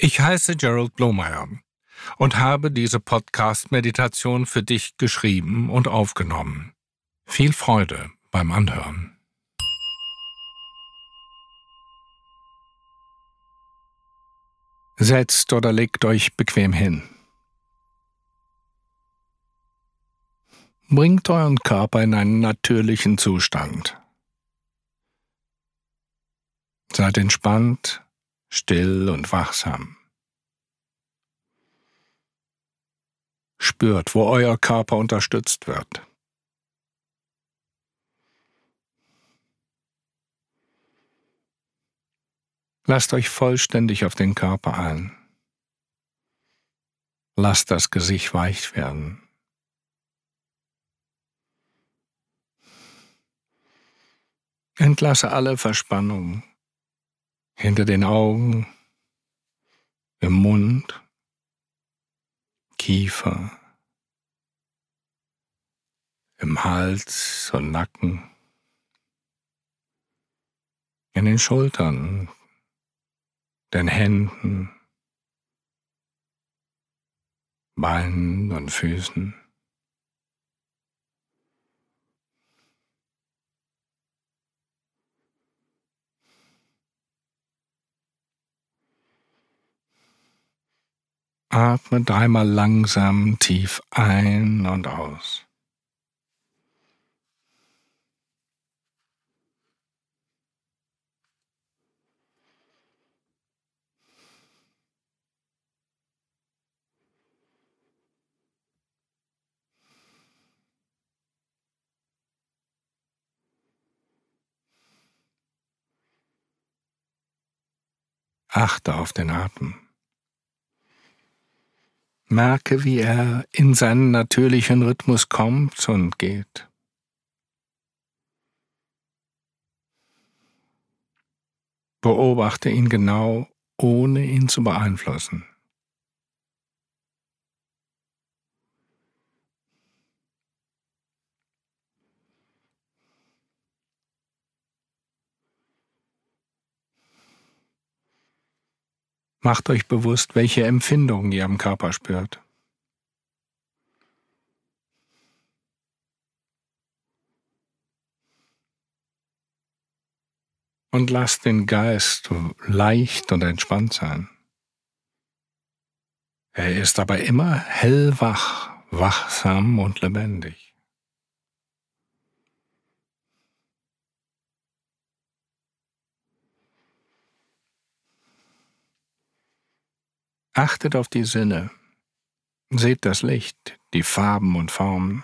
Ich heiße Gerald Blomeyer und habe diese Podcast-Meditation für dich geschrieben und aufgenommen. Viel Freude beim Anhören. Setzt oder legt euch bequem hin. Bringt euren Körper in einen natürlichen Zustand. Seid entspannt, still und wachsam. Spürt, wo euer Körper unterstützt wird. Lasst euch vollständig auf den Körper ein. Lasst das Gesicht weich werden. Entlasse alle Verspannungen hinter den Augen, im Mund, Kiefer, im Hals und Nacken, in den Schultern, den Händen, Beinen und Füßen. Atme dreimal langsam tief ein und aus. Achte auf den Atem. Merke, wie er in seinen natürlichen Rhythmus kommt und geht. Beobachte ihn genau, ohne ihn zu beeinflussen. Macht euch bewusst, welche Empfindungen ihr am Körper spürt. Und lasst den Geist leicht und entspannt sein. Er ist aber immer hellwach, wachsam und lebendig. Achtet auf die Sinne. Seht das Licht, die Farben und Formen.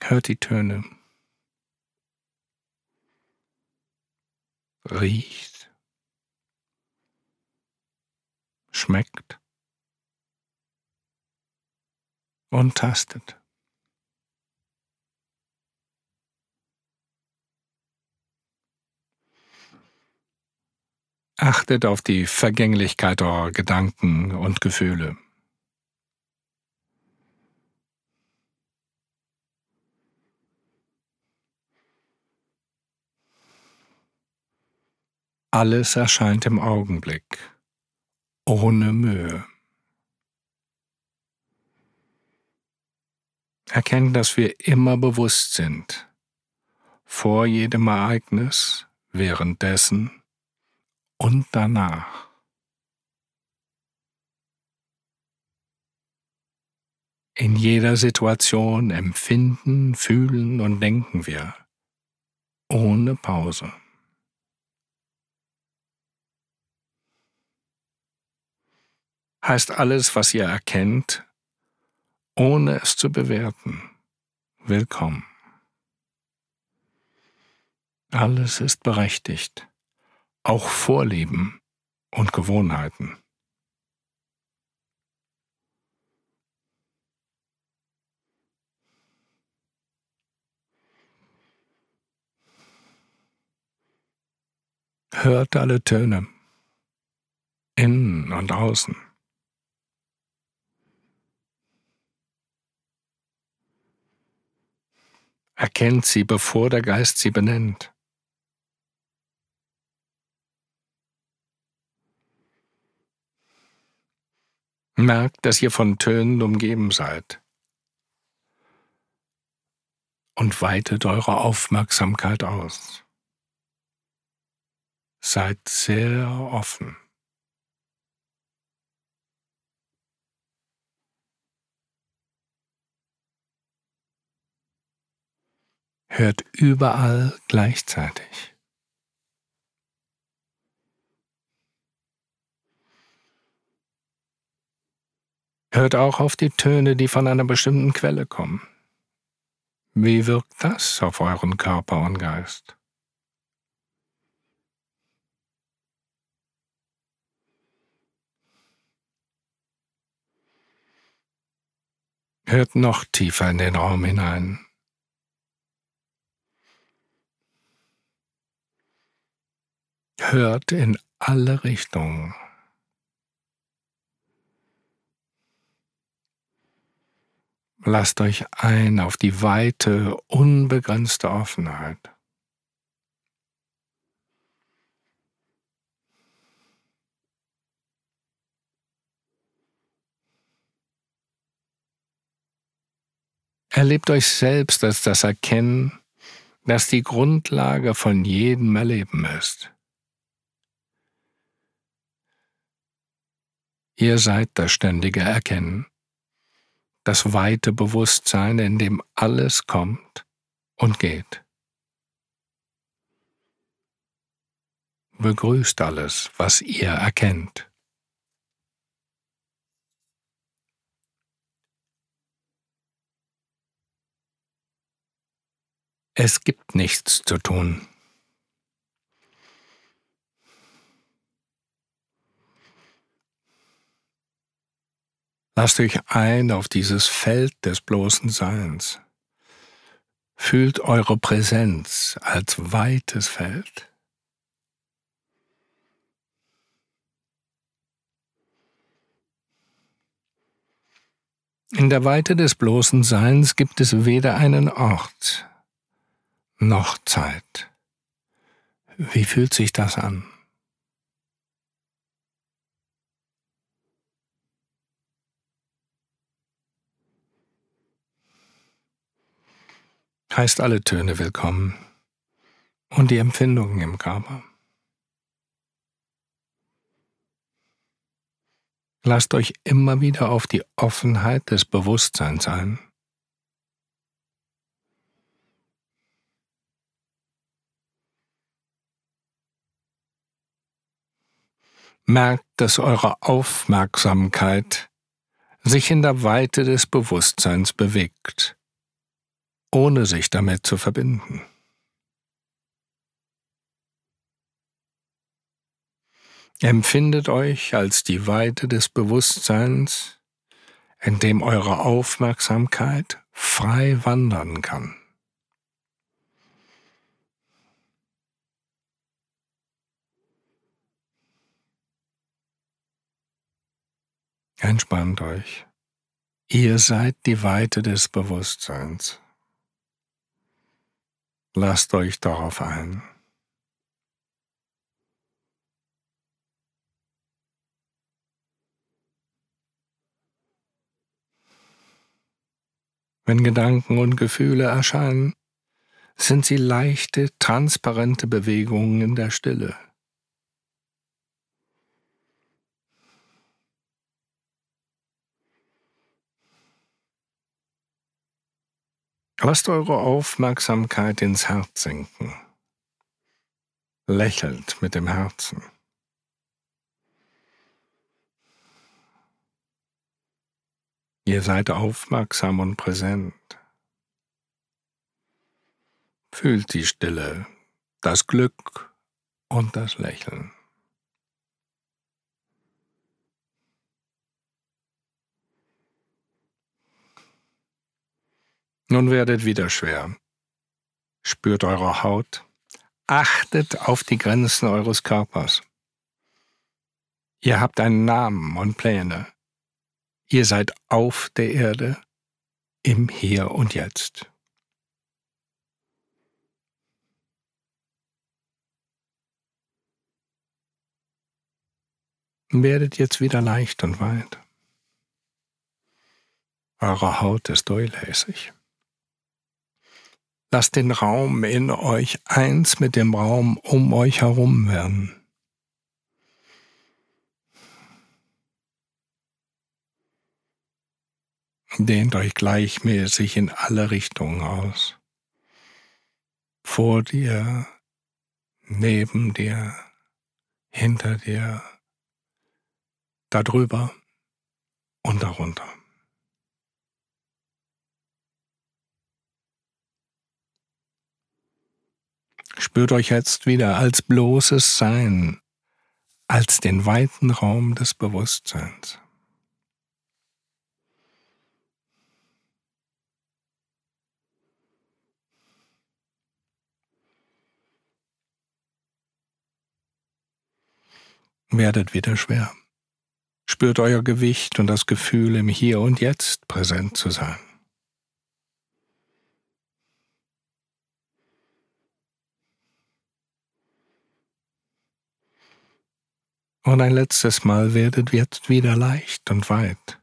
Hört die Töne. Riecht. Schmeckt. Und tastet. Achtet auf die Vergänglichkeit eurer Gedanken und Gefühle. Alles erscheint im Augenblick, ohne Mühe. Erkennt, dass wir immer bewusst sind, vor jedem Ereignis, währenddessen und danach. In jeder Situation empfinden, fühlen und denken wir, ohne Pause. Heißt alles, was ihr erkennt, ohne es zu bewerten, willkommen. Alles ist berechtigt auch Vorlieben und Gewohnheiten. Hört alle Töne, innen und außen. Erkennt sie, bevor der Geist sie benennt. Merkt, dass ihr von Tönen umgeben seid. Und weitet eure Aufmerksamkeit aus. Seid sehr offen. hört überall gleichzeitig. Hört auch auf die Töne, die von einer bestimmten Quelle kommen. Wie wirkt das auf euren Körper und Geist? Hört noch tiefer in den Raum hinein. hört in alle Richtungen. Lasst euch ein auf die weite, unbegrenzte Offenheit. Erlebt euch selbst als das Erkennen, das die Grundlage von jedem Erleben ist. Ihr seid das ständige Erkennen, das weite Bewusstsein, in dem alles kommt und geht. Begrüßt alles, was ihr erkennt. Es gibt nichts zu tun. Lasst euch ein auf dieses Feld des bloßen Seins. Fühlt eure Präsenz als weites Feld. In der Weite des bloßen Seins gibt es weder einen Ort noch Zeit. Wie fühlt sich das an? Heißt alle Töne willkommen und die Empfindungen im Körper. Lasst euch immer wieder auf die Offenheit des Bewusstseins ein. Merkt, dass eure Aufmerksamkeit sich in der Weite des Bewusstseins bewegt ohne sich damit zu verbinden. Empfindet euch als die Weite des Bewusstseins, in dem eure Aufmerksamkeit frei wandern kann. Entspannt euch. Ihr seid die Weite des Bewusstseins. Lasst euch darauf ein. Wenn Gedanken und Gefühle erscheinen, sind sie leichte, transparente Bewegungen in der Stille. Lasst eure Aufmerksamkeit ins Herz sinken. Lächelt mit dem Herzen. Ihr seid aufmerksam und präsent. Fühlt die Stille, das Glück und das Lächeln. Nun werdet wieder schwer. Spürt eure Haut. Achtet auf die Grenzen eures Körpers. Ihr habt einen Namen und Pläne. Ihr seid auf der Erde, im Hier und Jetzt. Werdet jetzt wieder leicht und weit. Eure Haut ist durchlässig. Lasst den Raum in euch eins mit dem Raum um euch herum werden. Dehnt euch gleichmäßig in alle Richtungen aus. Vor dir, neben dir, hinter dir, darüber und darunter. Spürt euch jetzt wieder als bloßes Sein, als den weiten Raum des Bewusstseins. Werdet wieder schwer. Spürt euer Gewicht und das Gefühl, im Hier und Jetzt präsent zu sein. Und ein letztes Mal werdet jetzt wieder leicht und weit.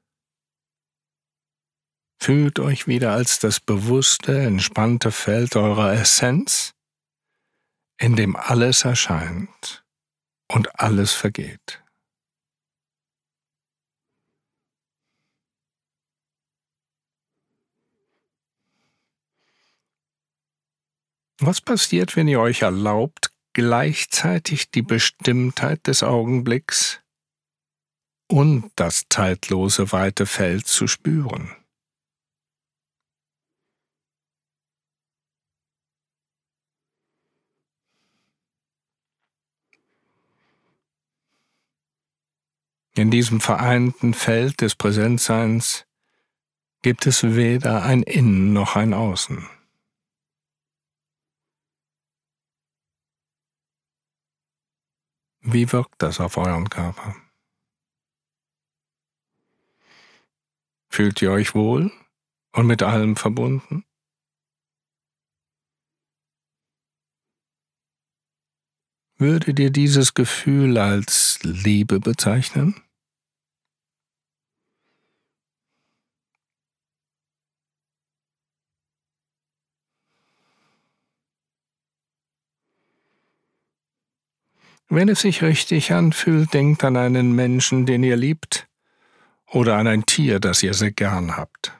Fühlt euch wieder als das bewusste, entspannte Feld eurer Essenz, in dem alles erscheint und alles vergeht. Was passiert, wenn ihr euch erlaubt, gleichzeitig die Bestimmtheit des Augenblicks und das zeitlose weite Feld zu spüren. In diesem vereinten Feld des Präsenzseins gibt es weder ein Innen noch ein Außen. Wie wirkt das auf euren Körper? Fühlt ihr euch wohl und mit allem verbunden? Würdet ihr dieses Gefühl als Liebe bezeichnen? Wenn es sich richtig anfühlt, denkt an einen Menschen, den ihr liebt, oder an ein Tier, das ihr sehr gern habt.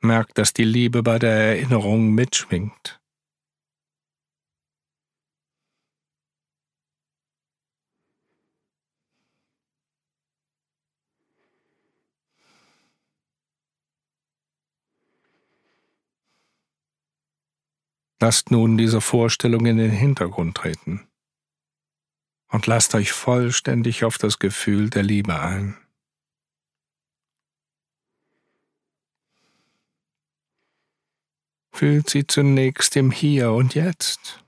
Merkt, dass die Liebe bei der Erinnerung mitschwingt. Lasst nun diese Vorstellung in den Hintergrund treten und lasst euch vollständig auf das Gefühl der Liebe ein. Fühlt sie zunächst im Hier und Jetzt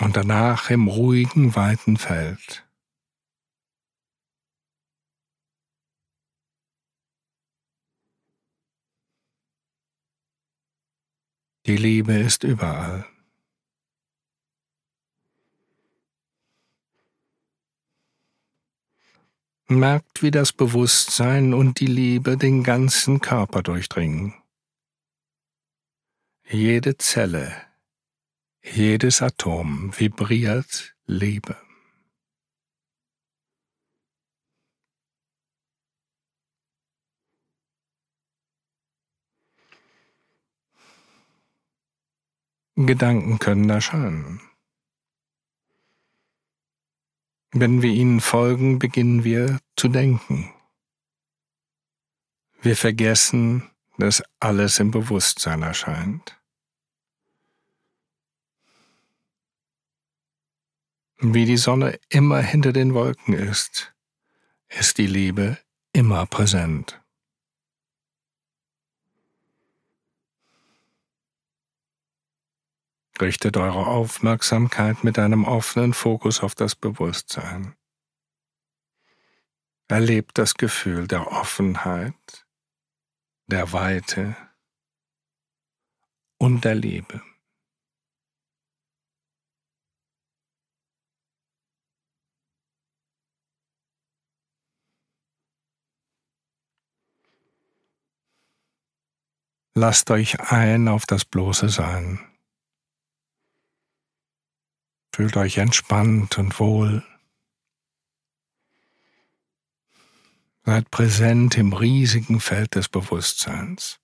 und danach im ruhigen, weiten Feld. Die Liebe ist überall. Merkt, wie das Bewusstsein und die Liebe den ganzen Körper durchdringen. Jede Zelle, jedes Atom vibriert Liebe. Gedanken können erscheinen. Wenn wir ihnen folgen, beginnen wir zu denken. Wir vergessen, dass alles im Bewusstsein erscheint. Wie die Sonne immer hinter den Wolken ist, ist die Liebe immer präsent. Richtet eure Aufmerksamkeit mit einem offenen Fokus auf das Bewusstsein. Erlebt das Gefühl der Offenheit, der Weite und der Liebe. Lasst euch ein auf das bloße Sein. Fühlt euch entspannt und wohl. Seid präsent im riesigen Feld des Bewusstseins.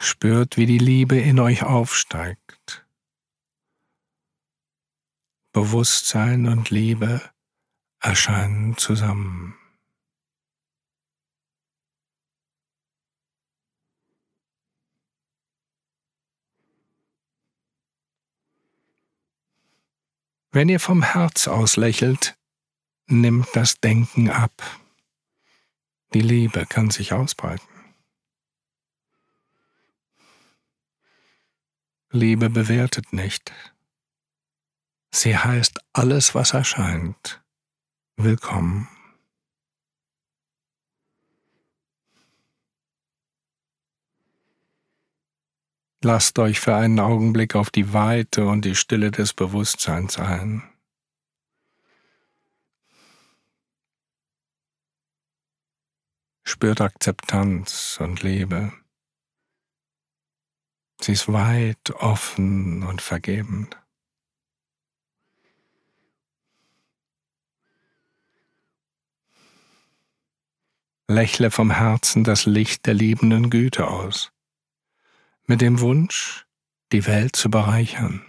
Spürt, wie die Liebe in euch aufsteigt. Bewusstsein und Liebe erscheinen zusammen. Wenn ihr vom Herz aus lächelt, nimmt das Denken ab. Die Liebe kann sich ausbreiten. Liebe bewertet nicht. Sie heißt alles, was erscheint, willkommen. Lasst euch für einen Augenblick auf die Weite und die Stille des Bewusstseins ein. Spürt Akzeptanz und Liebe. Sie ist weit, offen und vergebend. Lächle vom Herzen das Licht der liebenden Güte aus, mit dem Wunsch, die Welt zu bereichern.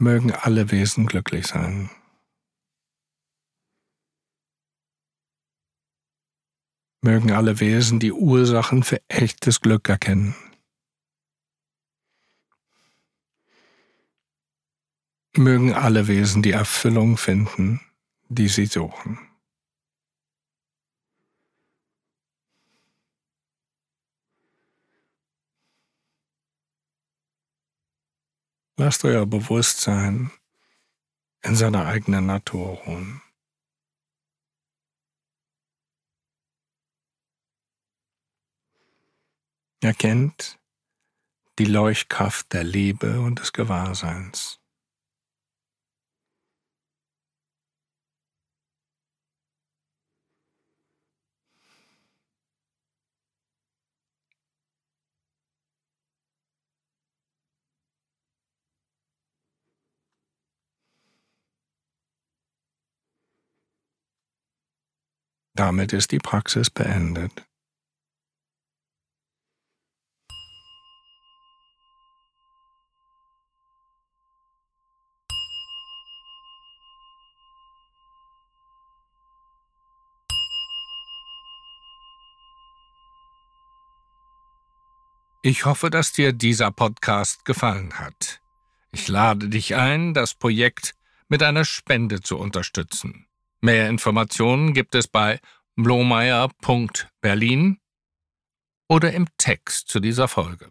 Mögen alle Wesen glücklich sein. Mögen alle Wesen die Ursachen für echtes Glück erkennen. Mögen alle Wesen die Erfüllung finden, die sie suchen. Lasst euer Bewusstsein in seiner eigenen Natur ruhen. Erkennt die Leuchtkraft der Liebe und des Gewahrseins. Damit ist die Praxis beendet. Ich hoffe, dass dir dieser Podcast gefallen hat. Ich lade dich ein, das Projekt mit einer Spende zu unterstützen. Mehr Informationen gibt es bei blomeyer.berlin oder im Text zu dieser Folge.